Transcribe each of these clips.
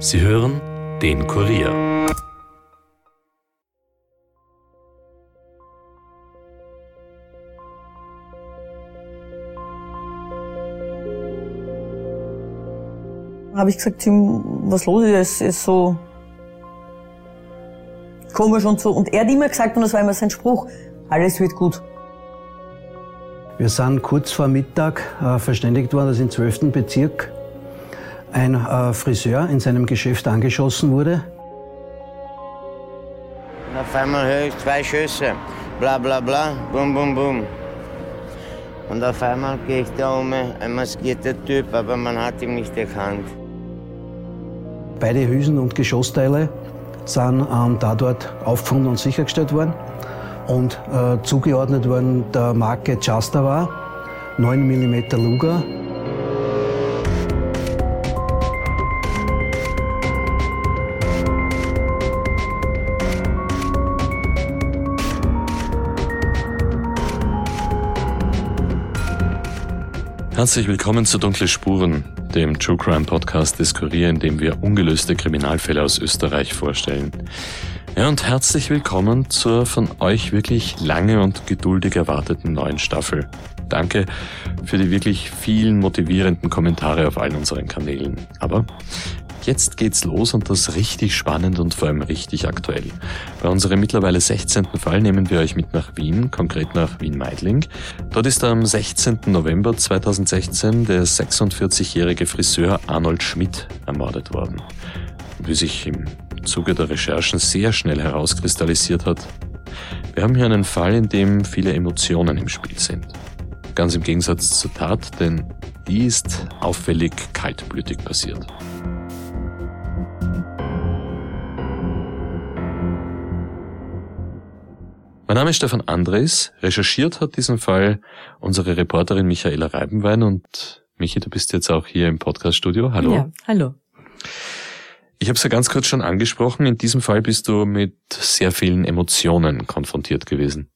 Sie hören den Kurier. Habe ich gesagt, Tim, was los ist, es ist so komisch und so. Und er hat immer gesagt, und das war immer sein Spruch, alles wird gut. Wir sind kurz vor Mittag äh, verständigt worden, dass im 12. Bezirk ein äh, Friseur in seinem Geschäft angeschossen wurde. Und auf einmal höre ich zwei Schüsse. Bla bla bla, bum bum bum. Und auf einmal gehe ich da um, ein maskierter Typ, aber man hat ihn nicht erkannt. Beide Hülsen und Geschossteile sind am Tatort aufgefunden und sichergestellt worden und äh, zugeordnet worden der Marke Jastawa, 9 mm Luger. Herzlich willkommen zu Dunkle Spuren, dem True Crime Podcast des Kurier, in dem wir ungelöste Kriminalfälle aus Österreich vorstellen. Ja, und herzlich willkommen zur von euch wirklich lange und geduldig erwarteten neuen Staffel. Danke für die wirklich vielen motivierenden Kommentare auf allen unseren Kanälen. Aber Jetzt geht's los und das richtig spannend und vor allem richtig aktuell. Bei unserem mittlerweile 16. Fall nehmen wir euch mit nach Wien, konkret nach Wien-Meidling. Dort ist am 16. November 2016 der 46-jährige Friseur Arnold Schmidt ermordet worden. wie sich im Zuge der Recherchen sehr schnell herauskristallisiert hat, wir haben hier einen Fall, in dem viele Emotionen im Spiel sind. Ganz im Gegensatz zur Tat, denn die ist auffällig kaltblütig passiert. Mein Name ist Stefan Andres. Recherchiert hat diesen Fall unsere Reporterin Michaela Reibenwein und Michi, du bist jetzt auch hier im Podcaststudio. Hallo. Ja, hallo. Ich habe es ja ganz kurz schon angesprochen. In diesem Fall bist du mit sehr vielen Emotionen konfrontiert gewesen.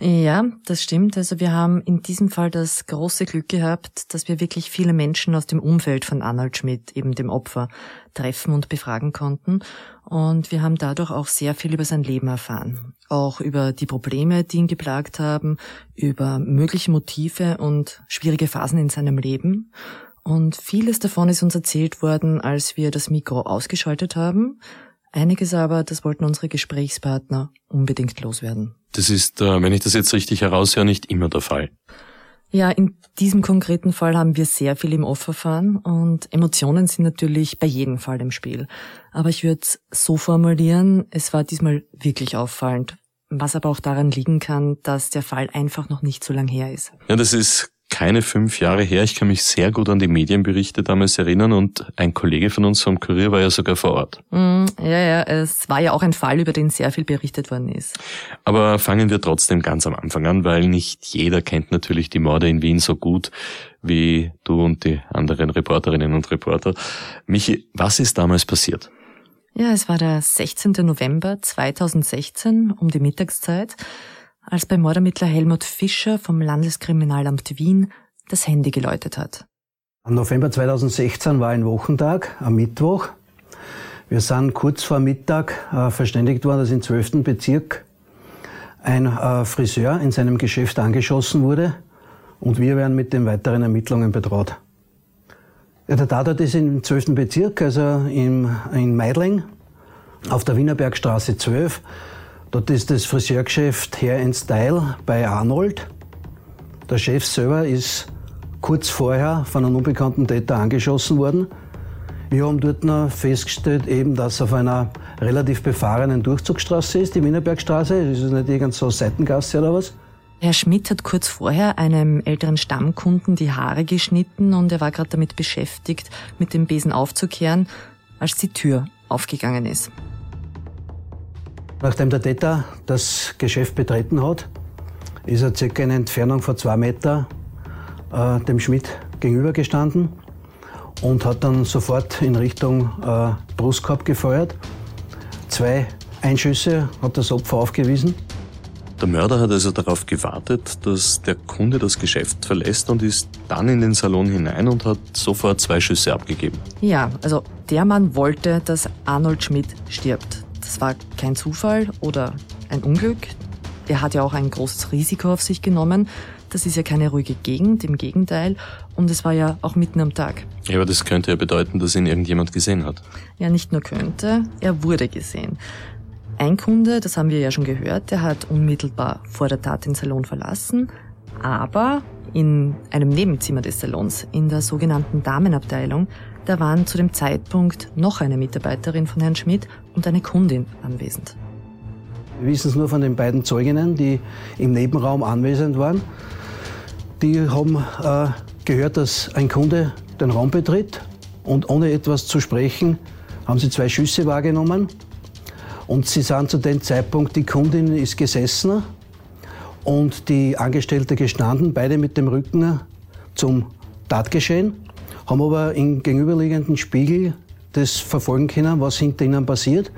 Ja, das stimmt. Also wir haben in diesem Fall das große Glück gehabt, dass wir wirklich viele Menschen aus dem Umfeld von Arnold Schmidt, eben dem Opfer, treffen und befragen konnten. Und wir haben dadurch auch sehr viel über sein Leben erfahren. Auch über die Probleme, die ihn geplagt haben, über mögliche Motive und schwierige Phasen in seinem Leben. Und vieles davon ist uns erzählt worden, als wir das Mikro ausgeschaltet haben. Einiges aber, das wollten unsere Gesprächspartner unbedingt loswerden. Das ist, äh, wenn ich das jetzt richtig heraushöre, nicht immer der Fall. Ja, in diesem konkreten Fall haben wir sehr viel im Off-Verfahren und Emotionen sind natürlich bei jedem Fall im Spiel. Aber ich würde es so formulieren, es war diesmal wirklich auffallend, was aber auch daran liegen kann, dass der Fall einfach noch nicht so lang her ist. Ja, das ist keine fünf Jahre her. Ich kann mich sehr gut an die Medienberichte damals erinnern und ein Kollege von uns vom Kurier war ja sogar vor Ort. Mm, ja, ja, es war ja auch ein Fall, über den sehr viel berichtet worden ist. Aber fangen wir trotzdem ganz am Anfang an, weil nicht jeder kennt natürlich die Morde in Wien so gut wie du und die anderen Reporterinnen und Reporter. Michi, was ist damals passiert? Ja, es war der 16. November 2016 um die Mittagszeit als beim Mordermittler Helmut Fischer vom Landeskriminalamt Wien das Handy geläutet hat. Am November 2016 war ein Wochentag, am Mittwoch. Wir sind kurz vor Mittag äh, verständigt worden, dass im 12. Bezirk ein äh, Friseur in seinem Geschäft angeschossen wurde und wir werden mit den weiteren Ermittlungen betraut. Ja, der Tatort ist im 12. Bezirk, also im, in Meidling, auf der Wienerbergstraße 12. Dort ist das Friseurgeschäft Hair and Style bei Arnold. Der Chef selber ist kurz vorher von einem unbekannten Täter angeschossen worden. Wir haben dort noch festgestellt, eben, dass auf einer relativ befahrenen Durchzugsstraße ist, die Wienerbergstraße. Das ist nicht irgendeine so Seitengasse oder was. Herr Schmidt hat kurz vorher einem älteren Stammkunden die Haare geschnitten und er war gerade damit beschäftigt, mit dem Besen aufzukehren, als die Tür aufgegangen ist. Nachdem der Täter das Geschäft betreten hat, ist er circa in Entfernung von zwei Meter äh, dem Schmidt gegenübergestanden und hat dann sofort in Richtung äh, Brustkorb gefeuert. Zwei Einschüsse hat das Opfer aufgewiesen. Der Mörder hat also darauf gewartet, dass der Kunde das Geschäft verlässt und ist dann in den Salon hinein und hat sofort zwei Schüsse abgegeben. Ja, also der Mann wollte, dass Arnold Schmidt stirbt. Das war kein Zufall oder ein Unglück. Er hat ja auch ein großes Risiko auf sich genommen. Das ist ja keine ruhige Gegend, im Gegenteil. Und es war ja auch mitten am Tag. Ja, aber das könnte ja bedeuten, dass ihn irgendjemand gesehen hat. Ja, nicht nur könnte, er wurde gesehen. Ein Kunde, das haben wir ja schon gehört, der hat unmittelbar vor der Tat den Salon verlassen, aber in einem Nebenzimmer des Salons, in der sogenannten Damenabteilung, da waren zu dem Zeitpunkt noch eine Mitarbeiterin von Herrn Schmidt und eine Kundin anwesend. Wir wissen es nur von den beiden Zeuginnen, die im Nebenraum anwesend waren. Die haben äh, gehört, dass ein Kunde den Raum betritt und ohne etwas zu sprechen haben sie zwei Schüsse wahrgenommen. Und sie sind zu dem Zeitpunkt, die Kundin ist gesessen und die Angestellte gestanden, beide mit dem Rücken zum Tatgeschehen, haben aber im gegenüberliegenden Spiegel das verfolgen können, was hinter ihnen passiert.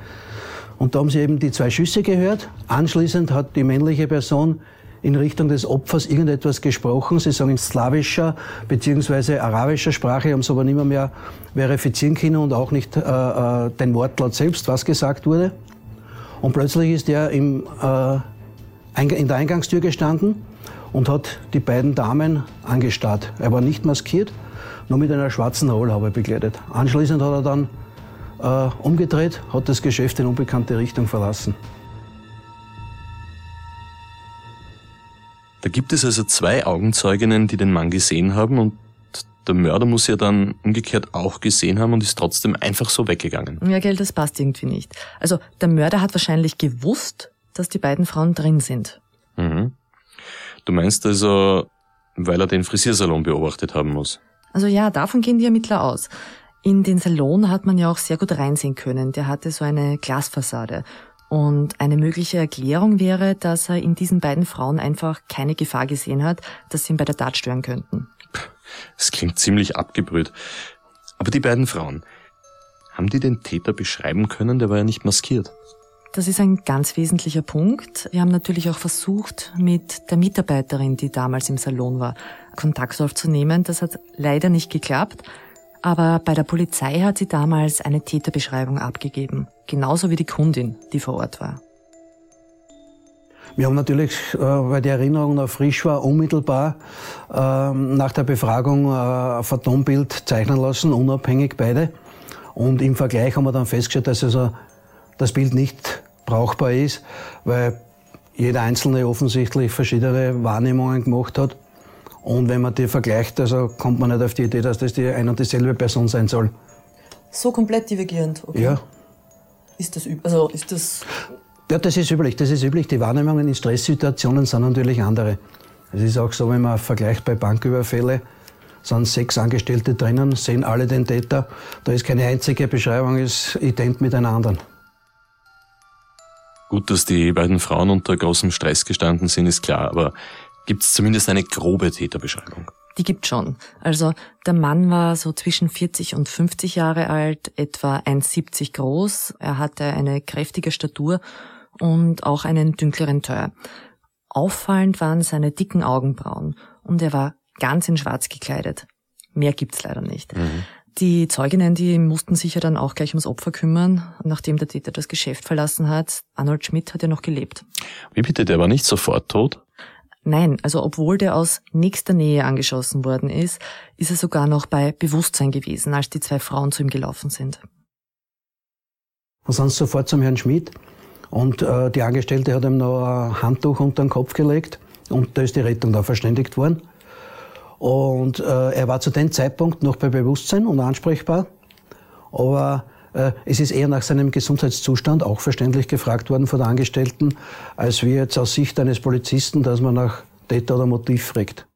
Und da haben sie eben die zwei Schüsse gehört. Anschließend hat die männliche Person in Richtung des Opfers irgendetwas gesprochen. Sie sagen in slawischer bzw. arabischer Sprache, haben es aber nicht mehr, verifizieren können und auch nicht äh, äh, den Wortlaut selbst, was gesagt wurde. Und plötzlich ist er im, äh, in der Eingangstür gestanden und hat die beiden Damen angestarrt. Er war nicht maskiert, nur mit einer schwarzen Rollhaube bekleidet. Anschließend hat er dann äh, umgedreht, hat das Geschäft in unbekannte Richtung verlassen. Da gibt es also zwei Augenzeuginnen, die den Mann gesehen haben und der Mörder muss ja dann umgekehrt auch gesehen haben und ist trotzdem einfach so weggegangen. Ja, gell, das passt irgendwie nicht. Also der Mörder hat wahrscheinlich gewusst, dass die beiden Frauen drin sind. Mhm. Du meinst also, weil er den Frisiersalon beobachtet haben muss? Also ja, davon gehen die Ermittler aus. In den Salon hat man ja auch sehr gut reinsehen können. Der hatte so eine Glasfassade. Und eine mögliche Erklärung wäre, dass er in diesen beiden Frauen einfach keine Gefahr gesehen hat, dass sie ihn bei der Tat stören könnten. Es klingt ziemlich abgebrüht. Aber die beiden Frauen, haben die den Täter beschreiben können? Der war ja nicht maskiert. Das ist ein ganz wesentlicher Punkt. Wir haben natürlich auch versucht, mit der Mitarbeiterin, die damals im Salon war, Kontakt aufzunehmen. Das hat leider nicht geklappt. Aber bei der Polizei hat sie damals eine Täterbeschreibung abgegeben. Genauso wie die Kundin, die vor Ort war. Wir haben natürlich, äh, weil die Erinnerung noch frisch war, unmittelbar ähm, nach der Befragung äh, ein Phantombild zeichnen lassen, unabhängig beide. Und im Vergleich haben wir dann festgestellt, dass also das Bild nicht brauchbar ist, weil jeder Einzelne offensichtlich verschiedene Wahrnehmungen gemacht hat. Und wenn man die vergleicht, also kommt man nicht auf die Idee, dass das die ein und dieselbe Person sein soll. So komplett divergierend, okay. Ja. Ist das, also ist das ja, das ist üblich. Das ist üblich. Die Wahrnehmungen in Stresssituationen sind natürlich andere. Es ist auch so, wenn man vergleicht bei Banküberfälle, sind sechs Angestellte drinnen, sehen alle den Täter. Da ist keine einzige Beschreibung, ist ident mit einer anderen. Gut, dass die beiden Frauen unter großem Stress gestanden sind, ist klar, aber gibt es zumindest eine grobe Täterbeschreibung? Die gibt schon. Also der Mann war so zwischen 40 und 50 Jahre alt, etwa 1,70 groß. Er hatte eine kräftige Statur und auch einen dunkleren Teint. Auffallend waren seine dicken Augenbrauen und er war ganz in schwarz gekleidet. Mehr gibt's leider nicht. Mhm. Die Zeuginnen, die mussten sich ja dann auch gleich ums Opfer kümmern, nachdem der Täter das Geschäft verlassen hat. Arnold Schmidt hat ja noch gelebt. Wie bitte, der war nicht sofort tot? Nein, also obwohl der aus nächster Nähe angeschossen worden ist, ist er sogar noch bei Bewusstsein gewesen, als die zwei Frauen zu ihm gelaufen sind. Wir sind sofort zum Herrn Schmidt und äh, die Angestellte hat ihm noch ein Handtuch unter den Kopf gelegt und da ist die Rettung da verständigt worden. Und äh, er war zu dem Zeitpunkt noch bei Bewusstsein und ansprechbar, aber äh, es ist eher nach seinem Gesundheitszustand auch verständlich gefragt worden von der Angestellten, als wie jetzt aus Sicht eines Polizisten, dass man nach Täter oder Motiv fragt.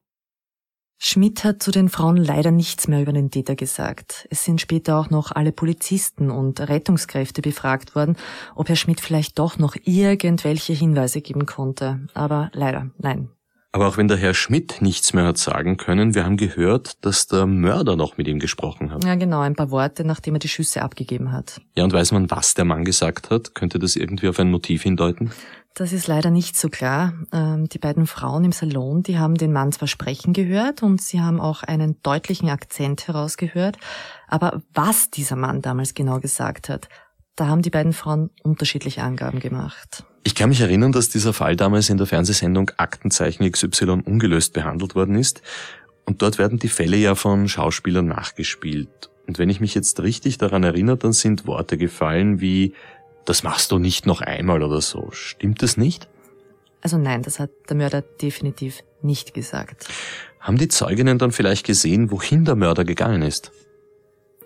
Schmidt hat zu den Frauen leider nichts mehr über den Täter gesagt. Es sind später auch noch alle Polizisten und Rettungskräfte befragt worden, ob Herr Schmidt vielleicht doch noch irgendwelche Hinweise geben konnte. Aber leider, nein. Aber auch wenn der Herr Schmidt nichts mehr hat sagen können, wir haben gehört, dass der Mörder noch mit ihm gesprochen hat. Ja, genau, ein paar Worte, nachdem er die Schüsse abgegeben hat. Ja, und weiß man, was der Mann gesagt hat? Könnte das irgendwie auf ein Motiv hindeuten? Das ist leider nicht so klar. Ähm, die beiden Frauen im Salon, die haben den Mann zwar sprechen gehört und sie haben auch einen deutlichen Akzent herausgehört, aber was dieser Mann damals genau gesagt hat, da haben die beiden Frauen unterschiedliche Angaben gemacht. Ich kann mich erinnern, dass dieser Fall damals in der Fernsehsendung Aktenzeichen XY ungelöst behandelt worden ist. Und dort werden die Fälle ja von Schauspielern nachgespielt. Und wenn ich mich jetzt richtig daran erinnere, dann sind Worte gefallen wie das machst du nicht noch einmal oder so. Stimmt das nicht? Also nein, das hat der Mörder definitiv nicht gesagt. Haben die Zeuginnen dann vielleicht gesehen, wohin der Mörder gegangen ist?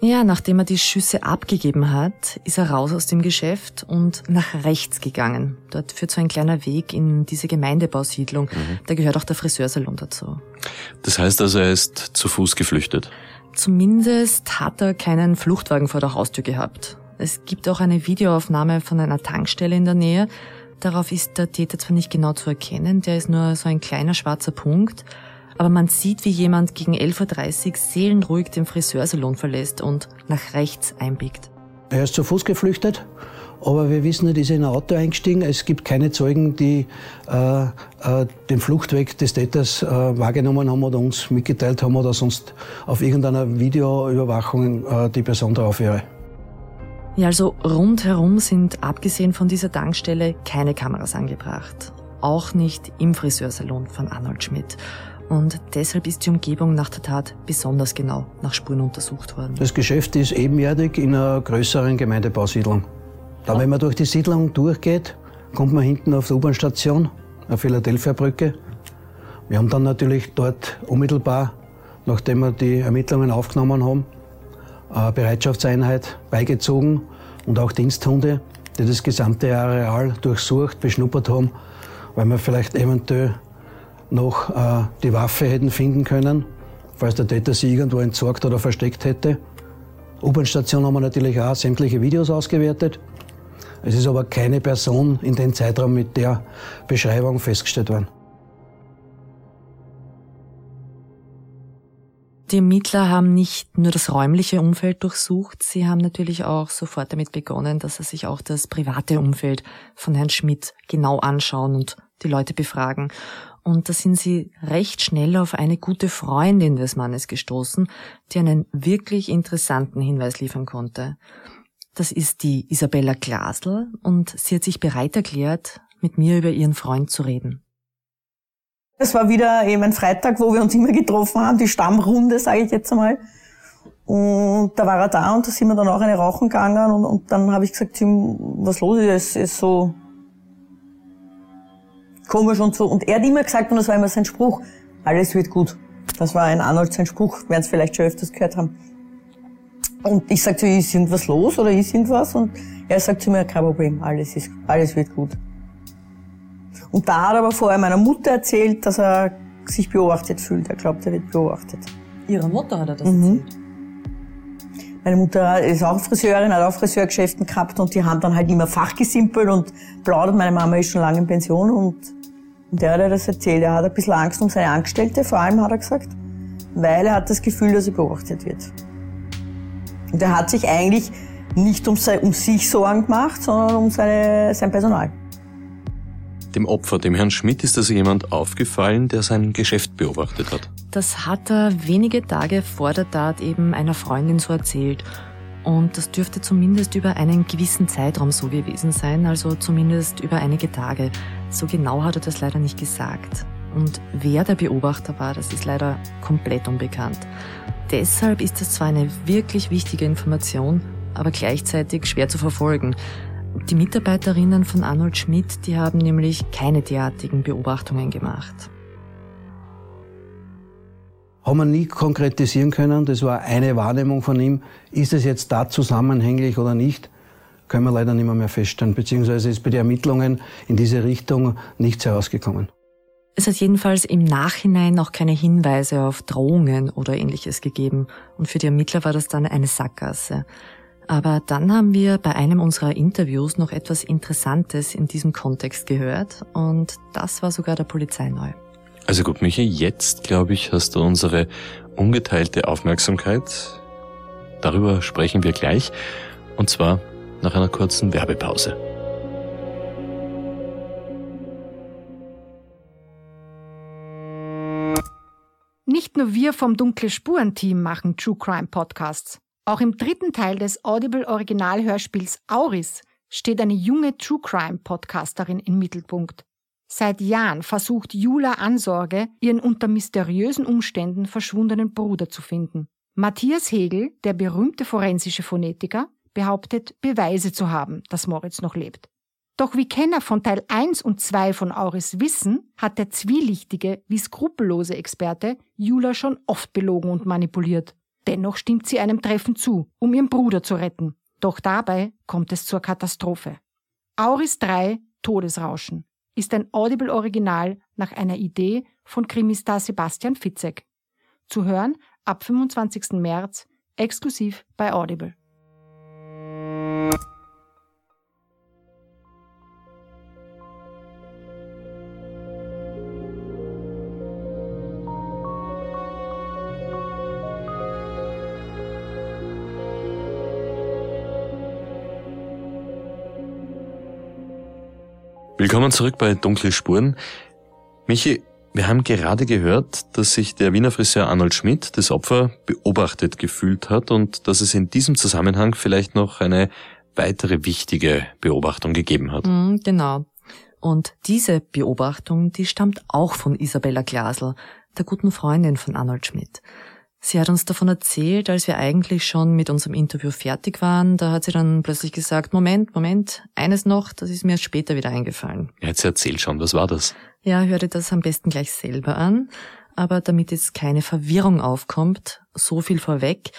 Ja, nachdem er die Schüsse abgegeben hat, ist er raus aus dem Geschäft und nach rechts gegangen. Dort führt so ein kleiner Weg in diese Gemeindebausiedlung. Mhm. Da gehört auch der Friseursalon dazu. Das heißt also, er ist zu Fuß geflüchtet? Zumindest hat er keinen Fluchtwagen vor der Haustür gehabt. Es gibt auch eine Videoaufnahme von einer Tankstelle in der Nähe. Darauf ist der Täter zwar nicht genau zu erkennen, der ist nur so ein kleiner schwarzer Punkt, aber man sieht, wie jemand gegen 11.30 Uhr seelenruhig den Friseursalon verlässt und nach rechts einbiegt. Er ist zu Fuß geflüchtet, aber wir wissen, er ist in ein Auto eingestiegen. Es gibt keine Zeugen, die äh, äh, den Fluchtweg des Täters äh, wahrgenommen haben oder uns mitgeteilt haben oder sonst auf irgendeiner Videoüberwachung äh, die Person drauf wäre. Ja, also rundherum sind abgesehen von dieser Tankstelle keine Kameras angebracht. Auch nicht im Friseursalon von Arnold Schmidt. Und deshalb ist die Umgebung nach der Tat besonders genau nach Spuren untersucht worden. Das Geschäft ist ebenerdig in einer größeren Gemeindebausiedlung. Da, wenn man durch die Siedlung durchgeht, kommt man hinten auf die U-Bahn-Station, auf Philadelphia-Brücke. Wir haben dann natürlich dort unmittelbar, nachdem wir die Ermittlungen aufgenommen haben, eine Bereitschaftseinheit beigezogen und auch Diensthunde, die das gesamte Areal durchsucht, beschnuppert haben, weil wir vielleicht eventuell noch äh, die Waffe hätten finden können, falls der Täter sie irgendwo entsorgt oder versteckt hätte. U-Bahn-Station haben wir natürlich auch sämtliche Videos ausgewertet. Es ist aber keine Person in dem Zeitraum mit der Beschreibung festgestellt worden. Die Ermittler haben nicht nur das räumliche Umfeld durchsucht, sie haben natürlich auch sofort damit begonnen, dass sie sich auch das private Umfeld von Herrn Schmidt genau anschauen und die Leute befragen. Und da sind sie recht schnell auf eine gute Freundin des Mannes gestoßen, die einen wirklich interessanten Hinweis liefern konnte. Das ist die Isabella Glasl und sie hat sich bereit erklärt, mit mir über ihren Freund zu reden. Es war wieder eben ein Freitag, wo wir uns immer getroffen haben, die Stammrunde, sage ich jetzt einmal. Und da war er da und da sind wir dann auch eine rauchen gegangen und, und dann habe ich gesagt, Tim, was los ist, ist so komisch und so. Und er hat immer gesagt, und das war immer sein Spruch, alles wird gut. Das war ein Arnold sein Spruch, werden es vielleicht schon öfters gehört haben. Und ich sagte, ist irgendwas los oder ist irgendwas? Und er sagt zu mir, kein Problem, alles ist, alles wird gut. Und da hat er aber vorher meiner Mutter erzählt, dass er sich beobachtet fühlt. Er glaubt, er wird beobachtet. Ihrer Mutter hat er das mhm. erzählt? Meine Mutter ist auch Friseurin, hat auch Friseurgeschäften gehabt und die haben dann halt immer fachgesimpelt und plaudert. Meine Mama ist schon lange in Pension und, und der hat das erzählt. Er hat ein bisschen Angst um seine Angestellte, vor allem hat er gesagt, weil er hat das Gefühl, dass er beobachtet wird. Und er hat sich eigentlich nicht um, um sich Sorgen gemacht, sondern um seine, sein Personal. Dem Opfer, dem Herrn Schmidt, ist also jemand aufgefallen, der sein Geschäft beobachtet hat. Das hat er wenige Tage vor der Tat eben einer Freundin so erzählt. Und das dürfte zumindest über einen gewissen Zeitraum so gewesen sein, also zumindest über einige Tage. So genau hat er das leider nicht gesagt. Und wer der Beobachter war, das ist leider komplett unbekannt. Deshalb ist das zwar eine wirklich wichtige Information, aber gleichzeitig schwer zu verfolgen. Die Mitarbeiterinnen von Arnold Schmidt, die haben nämlich keine derartigen Beobachtungen gemacht. Haben wir nie konkretisieren können, das war eine Wahrnehmung von ihm. Ist es jetzt da zusammenhänglich oder nicht, können wir leider nicht mehr, mehr feststellen, beziehungsweise ist bei den Ermittlungen in diese Richtung nichts herausgekommen. Es hat jedenfalls im Nachhinein auch keine Hinweise auf Drohungen oder ähnliches gegeben und für die Ermittler war das dann eine Sackgasse. Aber dann haben wir bei einem unserer Interviews noch etwas Interessantes in diesem Kontext gehört und das war sogar der Polizei neu. Also gut, Michi, jetzt glaube ich, hast du unsere ungeteilte Aufmerksamkeit. Darüber sprechen wir gleich. Und zwar nach einer kurzen Werbepause. Nicht nur wir vom Dunkle Spuren Team machen True Crime Podcasts. Auch im dritten Teil des Audible Originalhörspiels Auris steht eine junge True Crime Podcasterin im Mittelpunkt. Seit Jahren versucht Jula Ansorge, ihren unter mysteriösen Umständen verschwundenen Bruder zu finden. Matthias Hegel, der berühmte forensische Phonetiker, behauptet, Beweise zu haben, dass Moritz noch lebt. Doch wie Kenner von Teil 1 und 2 von Auris wissen, hat der zwielichtige wie skrupellose Experte Jula schon oft belogen und manipuliert. Dennoch stimmt sie einem Treffen zu, um ihren Bruder zu retten. Doch dabei kommt es zur Katastrophe. Auris 3 Todesrauschen ist ein Audible-Original nach einer Idee von Krimistar Sebastian Fitzek. Zu hören ab 25. März exklusiv bei Audible. Willkommen zurück bei Dunkle Spuren. Michi, wir haben gerade gehört, dass sich der Wiener Friseur Arnold Schmidt, das Opfer, beobachtet gefühlt hat und dass es in diesem Zusammenhang vielleicht noch eine weitere wichtige Beobachtung gegeben hat. Mhm, genau. Und diese Beobachtung, die stammt auch von Isabella Glasl, der guten Freundin von Arnold Schmidt. Sie hat uns davon erzählt, als wir eigentlich schon mit unserem Interview fertig waren. Da hat sie dann plötzlich gesagt, Moment, Moment, eines noch, das ist mir erst später wieder eingefallen. Ja, jetzt erzähl schon, was war das? Ja, hör dir das am besten gleich selber an. Aber damit jetzt keine Verwirrung aufkommt, so viel vorweg.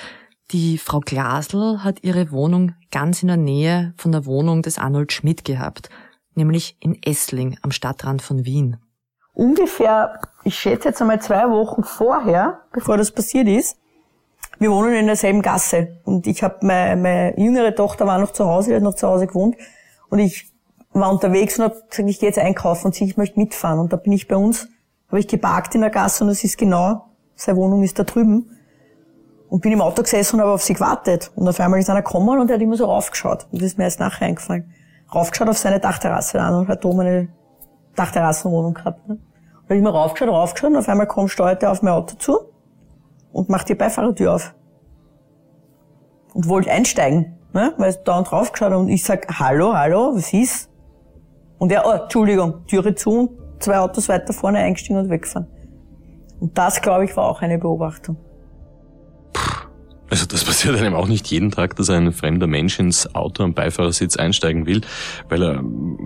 Die Frau Glasl hat ihre Wohnung ganz in der Nähe von der Wohnung des Arnold Schmidt gehabt, nämlich in Essling am Stadtrand von Wien ungefähr, ich schätze jetzt einmal zwei Wochen vorher, bevor das passiert ist, wir wohnen in derselben Gasse und ich habe meine, meine jüngere Tochter war noch zu Hause, die hat noch zu Hause gewohnt und ich war unterwegs und habe gesagt, ich gehe jetzt einkaufen und sie, ich möchte mitfahren und da bin ich bei uns, habe ich geparkt in der Gasse und es ist genau, seine Wohnung ist da drüben und bin im Auto gesessen und habe auf sie gewartet und auf einmal ist einer gekommen und er hat immer so raufgeschaut und das ist mir erst nachher eingefallen. Raufgeschaut auf seine Dachterrasse an und hat oben eine Dachterrassenwohnung gehabt. Ne? Da hab ich mal raufgeschaut, raufgeschaut und auf einmal kommt steuert er auf mein Auto zu und macht die Beifahrertür auf. Und wollte einsteigen, ne? weil da und drauf geschaut und ich sag, hallo, hallo, was ist? Und er, oh, Entschuldigung, Türe zu und zwei Autos weiter vorne eingestiegen und weggefahren. Und das, glaube ich, war auch eine Beobachtung. Also das passiert einem auch nicht jeden Tag, dass ein fremder Mensch ins Auto am Beifahrersitz einsteigen will, weil er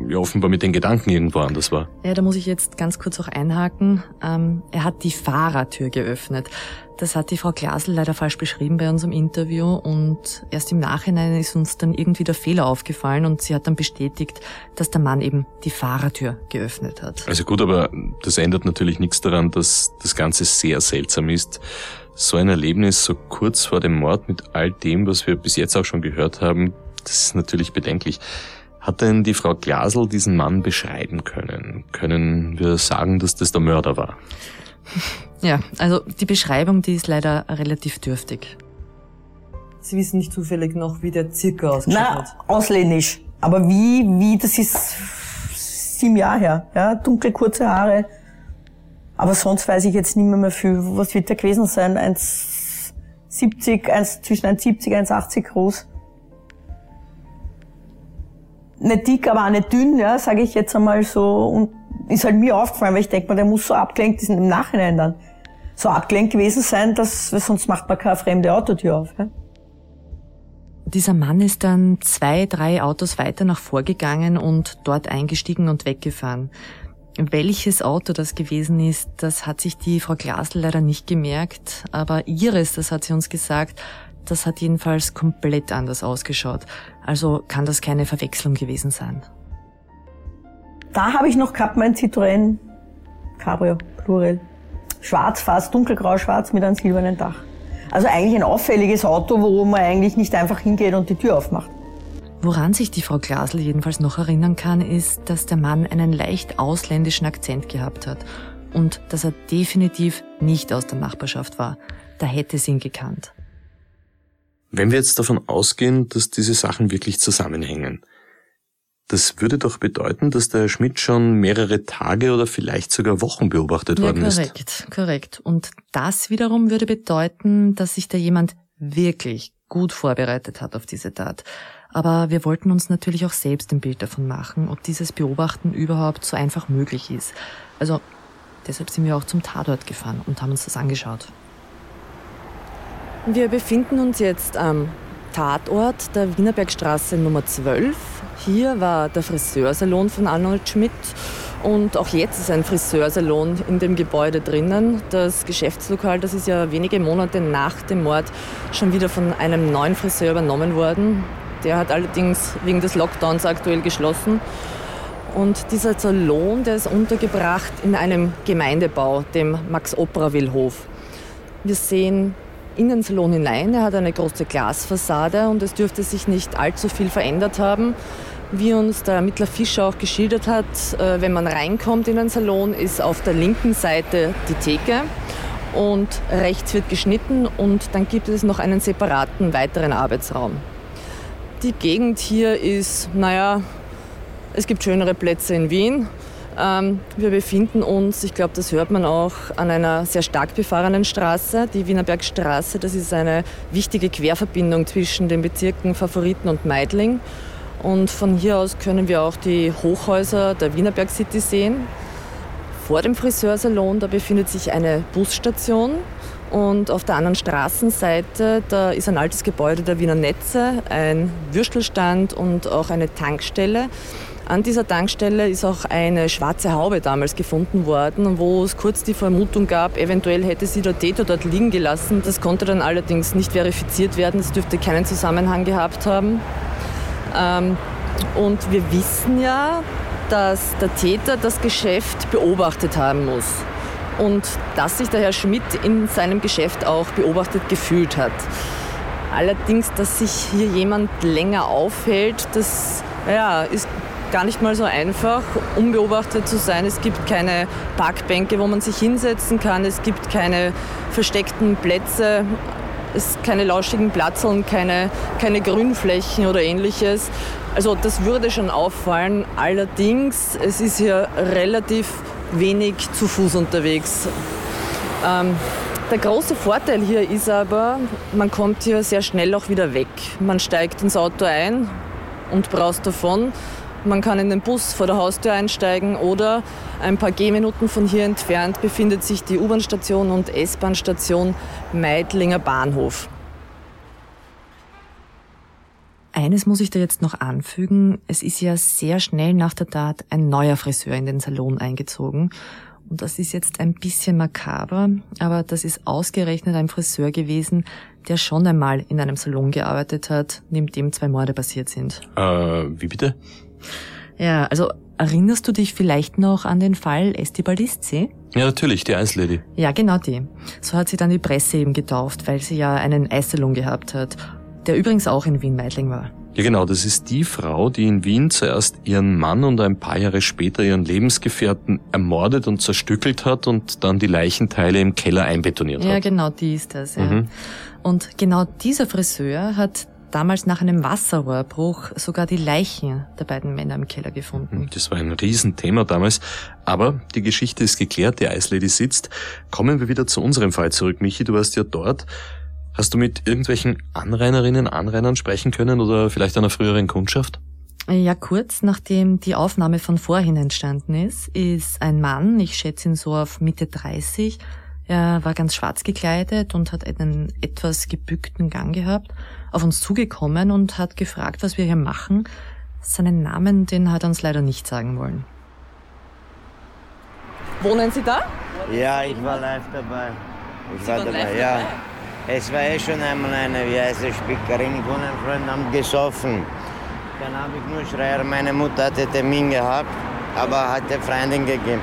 ja offenbar mit den Gedanken irgendwo anders war. Ja, da muss ich jetzt ganz kurz auch einhaken. Ähm, er hat die Fahrertür geöffnet. Das hat die Frau Glasl leider falsch beschrieben bei unserem Interview und erst im Nachhinein ist uns dann irgendwie der Fehler aufgefallen und sie hat dann bestätigt, dass der Mann eben die Fahrertür geöffnet hat. Also gut, aber das ändert natürlich nichts daran, dass das Ganze sehr seltsam ist so ein Erlebnis so kurz vor dem Mord mit all dem, was wir bis jetzt auch schon gehört haben, das ist natürlich bedenklich. Hat denn die Frau Glasel diesen Mann beschreiben können? Können wir sagen, dass das der Mörder war? Ja, also die Beschreibung, die ist leider relativ dürftig. Sie wissen nicht zufällig noch, wie der circa ausgeschaut Na, hat? ausländisch. Aber wie, wie, das ist sieben Jahre her. Ja, dunkle, kurze Haare, aber sonst weiß ich jetzt nicht mehr, mehr viel. Was wird der gewesen sein? 1,70, 1, zwischen 1,70, 1,80 groß. Nicht dick, aber auch nicht dünn, ja, sage ich jetzt einmal so. Und ist halt mir aufgefallen, weil ich denke mal, der muss so abgelenkt sein im Nachhinein dann. So abgelenkt gewesen sein, dass, weil sonst macht man keine fremde Autotür auf. Ja. Dieser Mann ist dann zwei, drei Autos weiter nach vorgegangen und dort eingestiegen und weggefahren. Welches Auto das gewesen ist, das hat sich die Frau Glasl leider nicht gemerkt, aber ihres, das hat sie uns gesagt, das hat jedenfalls komplett anders ausgeschaut. Also kann das keine Verwechslung gewesen sein. Da habe ich noch gehabt mein Citroën Cabrio, Plural. Schwarz, fast dunkelgrau-schwarz mit einem silbernen Dach. Also eigentlich ein auffälliges Auto, wo man eigentlich nicht einfach hingeht und die Tür aufmacht. Woran sich die Frau Glasl jedenfalls noch erinnern kann, ist, dass der Mann einen leicht ausländischen Akzent gehabt hat. und dass er definitiv nicht aus der Nachbarschaft war. Da hätte sie ihn gekannt. Wenn wir jetzt davon ausgehen, dass diese Sachen wirklich zusammenhängen, das würde doch bedeuten, dass der Schmidt schon mehrere Tage oder vielleicht sogar Wochen beobachtet ja, worden korrekt, ist. Korrekt, korrekt. Und das wiederum würde bedeuten, dass sich da jemand wirklich gut vorbereitet hat auf diese Tat. Aber wir wollten uns natürlich auch selbst ein Bild davon machen, ob dieses Beobachten überhaupt so einfach möglich ist. Also deshalb sind wir auch zum Tatort gefahren und haben uns das angeschaut. Wir befinden uns jetzt am Tatort der Wienerbergstraße Nummer 12. Hier war der Friseursalon von Arnold Schmidt und auch jetzt ist ein Friseursalon in dem Gebäude drinnen. Das Geschäftslokal, das ist ja wenige Monate nach dem Mord schon wieder von einem neuen Friseur übernommen worden. Der hat allerdings wegen des Lockdowns aktuell geschlossen. Und dieser Salon, der ist untergebracht in einem Gemeindebau, dem Max-Operawil-Hof. Wir sehen in den Salon hinein. Er hat eine große Glasfassade und es dürfte sich nicht allzu viel verändert haben. Wie uns der Ermittler Fischer auch geschildert hat, äh, wenn man reinkommt in den Salon, ist auf der linken Seite die Theke und rechts wird geschnitten und dann gibt es noch einen separaten weiteren Arbeitsraum. Die Gegend hier ist, naja, es gibt schönere Plätze in Wien. Ähm, wir befinden uns, ich glaube, das hört man auch, an einer sehr stark befahrenen Straße. Die Wienerbergstraße, das ist eine wichtige Querverbindung zwischen den Bezirken Favoriten und Meidling. Und von hier aus können wir auch die Hochhäuser der Wienerberg City sehen. Vor dem Friseursalon, da befindet sich eine Busstation. Und auf der anderen Straßenseite, da ist ein altes Gebäude der Wiener Netze, ein Würstelstand und auch eine Tankstelle. An dieser Tankstelle ist auch eine schwarze Haube damals gefunden worden, wo es kurz die Vermutung gab, eventuell hätte sie der Täter dort liegen gelassen. Das konnte dann allerdings nicht verifiziert werden, es dürfte keinen Zusammenhang gehabt haben. Ähm, und wir wissen ja, dass der Täter das Geschäft beobachtet haben muss und dass sich der Herr Schmidt in seinem Geschäft auch beobachtet gefühlt hat. Allerdings, dass sich hier jemand länger aufhält, das ja, ist gar nicht mal so einfach, unbeobachtet zu sein. Es gibt keine Parkbänke, wo man sich hinsetzen kann. Es gibt keine versteckten Plätze. Es keine lauschigen Platzeln, keine, keine Grünflächen oder ähnliches. Also das würde schon auffallen. Allerdings, es ist hier relativ wenig zu Fuß unterwegs. Ähm, der große Vorteil hier ist aber, man kommt hier sehr schnell auch wieder weg. Man steigt ins Auto ein und braust davon. Man kann in den Bus vor der Haustür einsteigen oder ein paar Gehminuten von hier entfernt befindet sich die U-Bahn-Station und S-Bahn-Station Meidlinger Bahnhof. Eines muss ich da jetzt noch anfügen. Es ist ja sehr schnell nach der Tat ein neuer Friseur in den Salon eingezogen. Und das ist jetzt ein bisschen makaber, aber das ist ausgerechnet ein Friseur gewesen, der schon einmal in einem Salon gearbeitet hat, neben dem zwei Morde passiert sind. Äh, wie bitte? Ja, also erinnerst du dich vielleicht noch an den Fall Estibaliszi? Ja, natürlich, die Eislady. Ja, genau die. So hat sie dann die Presse eben getauft, weil sie ja einen Eissalon gehabt hat, der übrigens auch in Wien-Meidling war. Ja, genau, das ist die Frau, die in Wien zuerst ihren Mann und ein paar Jahre später ihren Lebensgefährten ermordet und zerstückelt hat und dann die Leichenteile im Keller einbetoniert Ja, hat. genau die ist das. Ja. Mhm. Und genau dieser Friseur hat damals nach einem Wasserrohrbruch sogar die Leichen der beiden Männer im Keller gefunden. Das war ein Riesenthema damals. Aber die Geschichte ist geklärt, die Eislady sitzt. Kommen wir wieder zu unserem Fall zurück. Michi, du warst ja dort. Hast du mit irgendwelchen Anrainerinnen, Anrainern sprechen können oder vielleicht einer früheren Kundschaft? Ja, kurz nachdem die Aufnahme von vorhin entstanden ist, ist ein Mann, ich schätze ihn so auf Mitte 30, er war ganz schwarz gekleidet und hat einen etwas gebückten Gang gehabt, auf uns zugekommen und hat gefragt, was wir hier machen. Seinen Namen, den hat er uns leider nicht sagen wollen. Wohnen Sie da? Ja, ich war live dabei. Ich Sie war dabei, live ja. dabei? Es war eh schon einmal eine, wie heißt es, Spickerin von einem Freund, haben gesoffen. Dann habe ich nur Schreier, meine Mutter hatte Termin gehabt, aber hat der Freundin gegeben.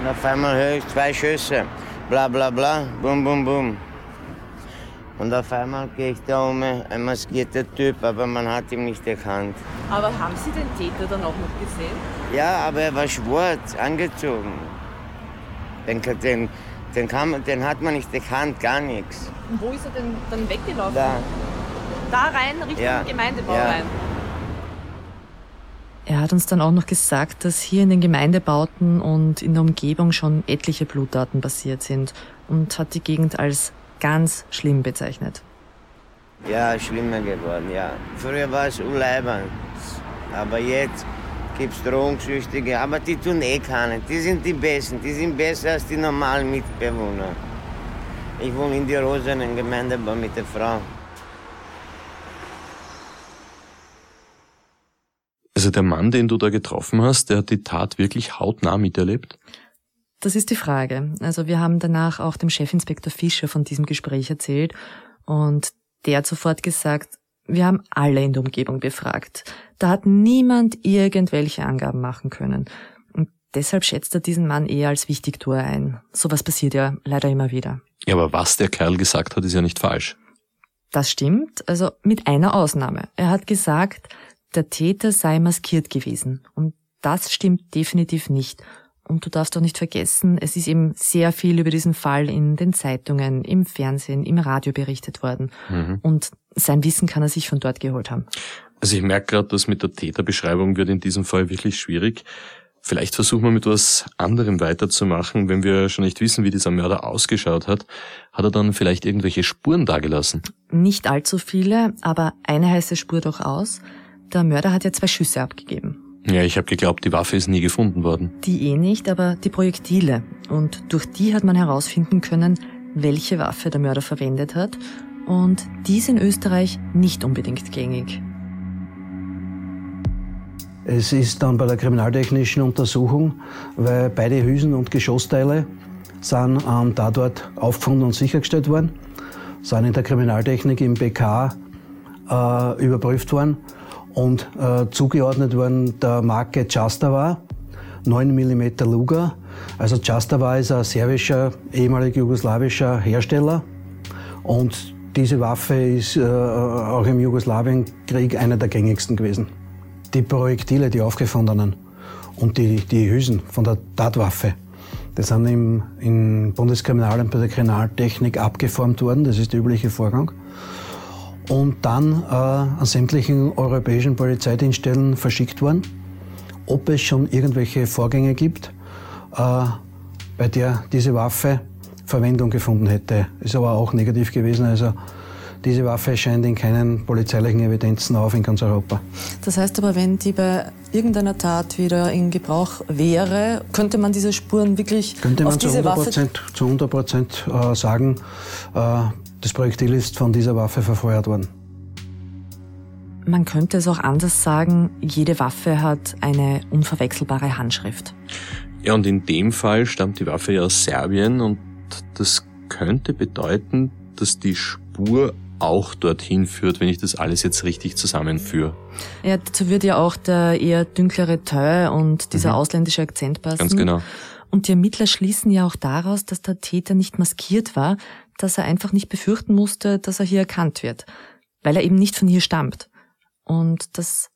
Und auf einmal höre ich zwei Schüsse. Bla bla bla, bum bum bum. Und auf einmal gehe ich da um, ein maskierter Typ, aber man hat ihn nicht erkannt. Aber haben Sie den Täter dann auch noch gesehen? Ja, aber er war schwarz, angezogen. Den, den, den, kann, man- den hat man nicht gekannt, gar nichts. Und wo ist er denn dann weggelaufen? Da, Da rein, Richtung Ja. Gemeindebau Ja. rein. Er hat uns dann auch noch gesagt, dass hier in den Gemeindebauten und in der Umgebung schon etliche Bluttaten passiert sind und hat die Gegend als ganz schlimm bezeichnet. ja, schlimmer geworden, ja. Früher war es unleibend, aber jetzt gibt es Drogensüchtige, aber die tun eh keine. Die sind die Besten, die sind besser als die normalen Mitbewohner. Ich wohne in die Rosen im Gemeindebau mit der Frau. Also der Mann, den du da getroffen hast, der hat die Tat wirklich hautnah miterlebt? Das ist die Frage. Also wir haben danach auch dem Chefinspektor Fischer von diesem Gespräch erzählt und der hat sofort gesagt, wir haben alle in der Umgebung befragt. Da hat niemand irgendwelche Angaben machen können. Und deshalb schätzt er diesen Mann eher als Wichtigtuer ein. Sowas passiert ja leider immer wieder. Ja, aber was der Kerl gesagt hat, ist ja nicht falsch. Das stimmt, also mit einer Ausnahme. Er hat gesagt, der Täter sei maskiert gewesen. Und das stimmt definitiv nicht. Und du darfst doch nicht vergessen, es ist eben sehr viel über diesen Fall in den Zeitungen, im Fernsehen, im Radio berichtet worden. Und sein Wissen kann er sich von dort geholt haben. Also ich merke gerade, dass mit der Täterbeschreibung wird in diesem Fall wirklich schwierig. Vielleicht versuchen wir mit was anderem weiterzumachen. Wenn wir schon nicht wissen, wie dieser Mörder ausgeschaut hat, hat er dann vielleicht irgendwelche Spuren dagelassen? Nicht allzu viele, aber eine heiße Spur durchaus. Der Mörder hat ja zwei Schüsse abgegeben. Ja, ich habe geglaubt, die Waffe ist nie gefunden worden. Die eh nicht, aber die Projektile. Und durch die hat man herausfinden können, welche Waffe der Mörder verwendet hat. Und die ist in Österreich nicht unbedingt gängig. Es ist dann bei der kriminaltechnischen Untersuchung, weil beide Hülsen und Geschossteile sind am Tatort aufgefunden und sichergestellt worden, sind in der Kriminaltechnik im BK äh, überprüft worden und äh, zugeordnet worden der Marke Jastavar, 9 mm Luger. Also Jastavar ist ein serbischer, ehemalig jugoslawischer Hersteller und diese Waffe ist äh, auch im Jugoslawienkrieg eine der gängigsten gewesen. Die Projektile, die aufgefundenen und die, die Hülsen von der Tatwaffe, die sind im, im Bundeskriminalamt bei der Kriminaltechnik abgeformt worden, das ist der übliche Vorgang. Und dann äh, an sämtlichen europäischen Polizeidienststellen verschickt worden, ob es schon irgendwelche Vorgänge gibt, äh, bei der diese Waffe Verwendung gefunden hätte. Ist aber auch negativ gewesen. Also diese Waffe scheint in keinen polizeilichen Evidenzen auf in ganz Europa. Das heißt aber, wenn die bei irgendeiner Tat wieder in Gebrauch wäre, könnte man diese Spuren wirklich Könnte auf man zu diese 100 Waffe... Prozent, zu 100 Prozent äh, sagen, äh, das Projektil ist von dieser Waffe verfeuert worden. Man könnte es auch anders sagen, jede Waffe hat eine unverwechselbare Handschrift. Ja, und in dem Fall stammt die Waffe ja aus Serbien und das könnte bedeuten, dass die Spur auch dorthin führt, wenn ich das alles jetzt richtig zusammenführe. Ja, dazu würde ja auch der eher dünklere Teil und dieser ausländische Akzent passen. Ganz genau. Und die Ermittler schließen ja auch daraus, dass der Täter nicht maskiert war, dass er einfach nicht befürchten musste, dass er hier erkannt wird, weil er eben nicht von hier stammt. Und das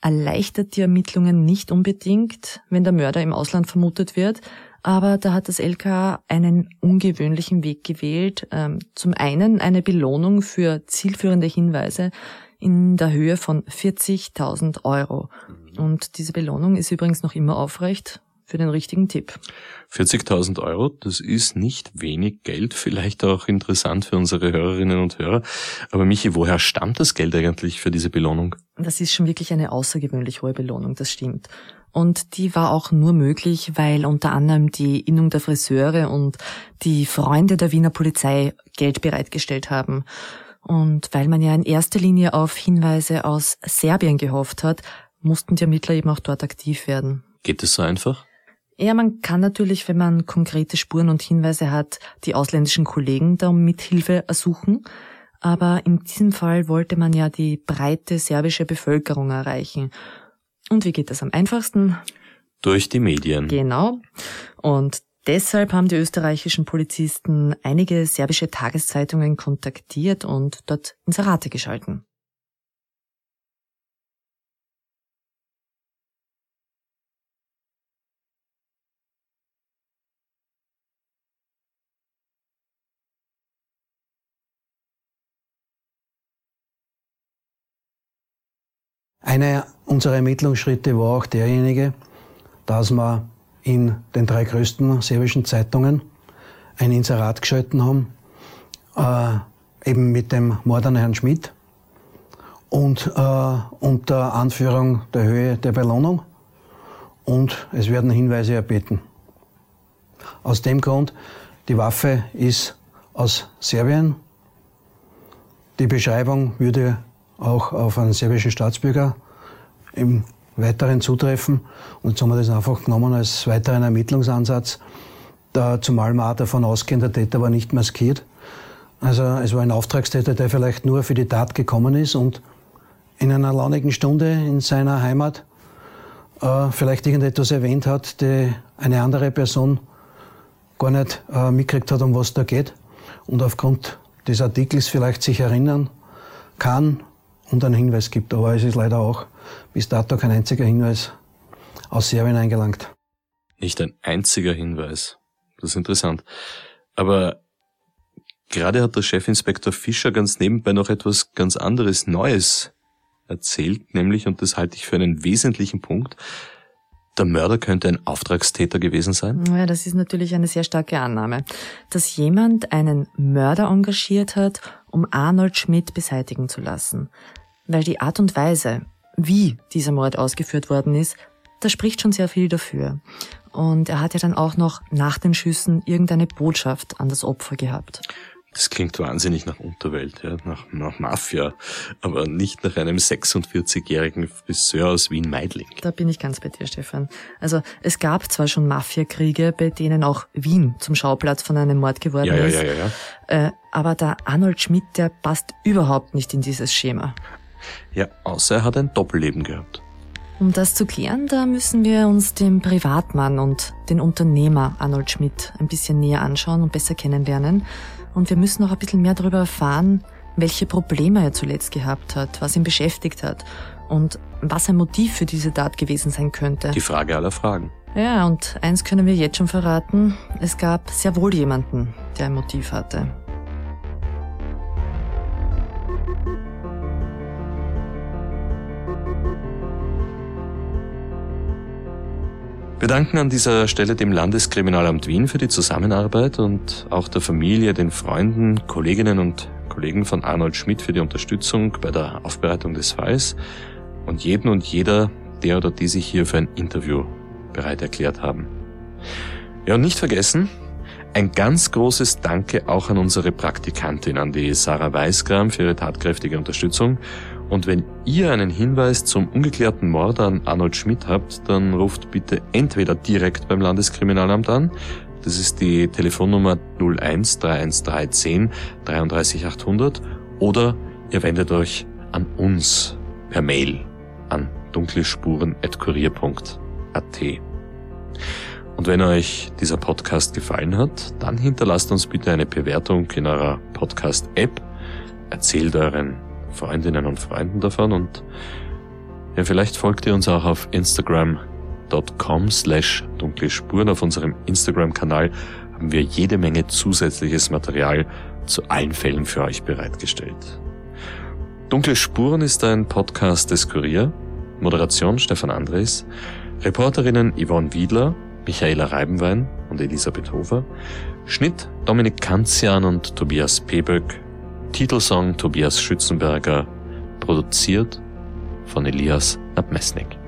erleichtert die Ermittlungen nicht unbedingt, wenn der Mörder im Ausland vermutet wird. Aber da hat das LKA einen ungewöhnlichen Weg gewählt. Ähm, Zum einen eine Belohnung für zielführende Hinweise in der Höhe von 40.000 Euro. Und diese Belohnung ist übrigens noch immer aufrecht für den richtigen Tipp. 40.000 Euro, das ist nicht wenig Geld, vielleicht auch interessant für unsere Hörerinnen und Hörer. Aber Michi, woher stammt das Geld eigentlich für diese Belohnung? Das ist schon wirklich eine außergewöhnlich hohe Belohnung, das stimmt. Und die war auch nur möglich, weil unter anderem die Innung der Friseure und die Freunde der Wiener Polizei Geld bereitgestellt haben. Und weil man ja in erster Linie auf Hinweise aus Serbien gehofft hat, mussten die Ermittler eben auch dort aktiv werden. Geht es so einfach? Ja, man kann natürlich, wenn man konkrete Spuren und Hinweise hat, die ausländischen Kollegen da um Mithilfe ersuchen. Aber in diesem Fall wollte man ja die breite serbische Bevölkerung erreichen. Und wie geht das am einfachsten? Durch die Medien. Genau. Und deshalb haben die österreichischen Polizisten einige serbische Tageszeitungen kontaktiert und dort Inserate geschalten. Einer unserer Ermittlungsschritte war auch derjenige, dass wir in den drei größten serbischen Zeitungen ein Inserat geschalten haben, äh, eben mit dem Mord an Herrn Schmidt und äh, unter Anführung der Höhe der Belohnung und es werden Hinweise erbeten. Aus dem Grund, die Waffe ist aus Serbien. Die Beschreibung würde auch auf einen serbischen Staatsbürger im Weiteren zutreffen. Und so haben wir das einfach genommen als weiteren Ermittlungsansatz, da, zumal wir auch davon ausgehen, der Täter war nicht maskiert. Also es war ein Auftragstäter, der vielleicht nur für die Tat gekommen ist und in einer launigen Stunde in seiner Heimat äh, vielleicht irgendetwas erwähnt hat, die eine andere Person gar nicht äh, mitgekriegt hat, um was da geht und aufgrund des Artikels vielleicht sich erinnern kann und einen Hinweis gibt. Aber es ist leider auch bis dato kein einziger Hinweis aus Serbien eingelangt. Nicht ein einziger Hinweis. Das ist interessant. Aber gerade hat der Chefinspektor Fischer ganz nebenbei noch etwas ganz anderes Neues erzählt, nämlich, und das halte ich für einen wesentlichen Punkt, der Mörder könnte ein Auftragstäter gewesen sein? Ja, das ist natürlich eine sehr starke Annahme. Dass jemand einen Mörder engagiert hat, um Arnold Schmidt beseitigen zu lassen. Weil die Art und Weise, wie dieser Mord ausgeführt worden ist, da spricht schon sehr viel dafür. Und er hat ja dann auch noch nach den Schüssen irgendeine Botschaft an das Opfer gehabt. Das klingt wahnsinnig nach Unterwelt, ja, nach, nach Mafia, aber nicht nach einem 46-jährigen Friseur aus Wien-Meidling. Da bin ich ganz bei dir, Stefan. Also es gab zwar schon Mafiakriege, bei denen auch Wien zum Schauplatz von einem Mord geworden ja, ja, ist. Ja, ja, ja. Äh, aber der Arnold Schmidt, der passt überhaupt nicht in dieses Schema. Ja, außer er hat ein Doppelleben gehabt. Um das zu klären, da müssen wir uns den Privatmann und den Unternehmer Arnold Schmidt ein bisschen näher anschauen und besser kennenlernen. Und wir müssen auch ein bisschen mehr darüber erfahren, welche Probleme er zuletzt gehabt hat, was ihn beschäftigt hat und was ein Motiv für diese Tat gewesen sein könnte. Die Frage aller Fragen. Ja, und eins können wir jetzt schon verraten. Es gab sehr wohl jemanden, der ein Motiv hatte. Wir danken an dieser Stelle dem Landeskriminalamt Wien für die Zusammenarbeit und auch der Familie, den Freunden, Kolleginnen und Kollegen von Arnold Schmidt für die Unterstützung bei der Aufbereitung des Falls und jeden und jeder, der oder die sich hier für ein Interview bereit erklärt haben. Ja, und nicht vergessen, ein ganz großes Danke auch an unsere Praktikantin, an die Sarah Weißgram für ihre tatkräftige Unterstützung und wenn ihr einen Hinweis zum ungeklärten Mord an Arnold Schmidt habt, dann ruft bitte entweder direkt beim Landeskriminalamt an, das ist die Telefonnummer 01 31310 33800 oder ihr wendet euch an uns per Mail an dunklespuren.kurier.at. Und wenn euch dieser Podcast gefallen hat, dann hinterlasst uns bitte eine Bewertung in eurer Podcast-App, erzählt euren Freundinnen und Freunden davon und ja, vielleicht folgt ihr uns auch auf Instagram.com slash dunkle Spuren. Auf unserem Instagram-Kanal haben wir jede Menge zusätzliches Material zu allen Fällen für euch bereitgestellt. Dunkle Spuren ist ein Podcast des Kurier. Moderation Stefan Andres. Reporterinnen Yvonne Wiedler, Michaela Reibenwein und Elisabeth Hofer. Schnitt Dominik Kanzian und Tobias Peböck. Titelsong Tobias Schützenberger, produziert von Elias Nabmesnik.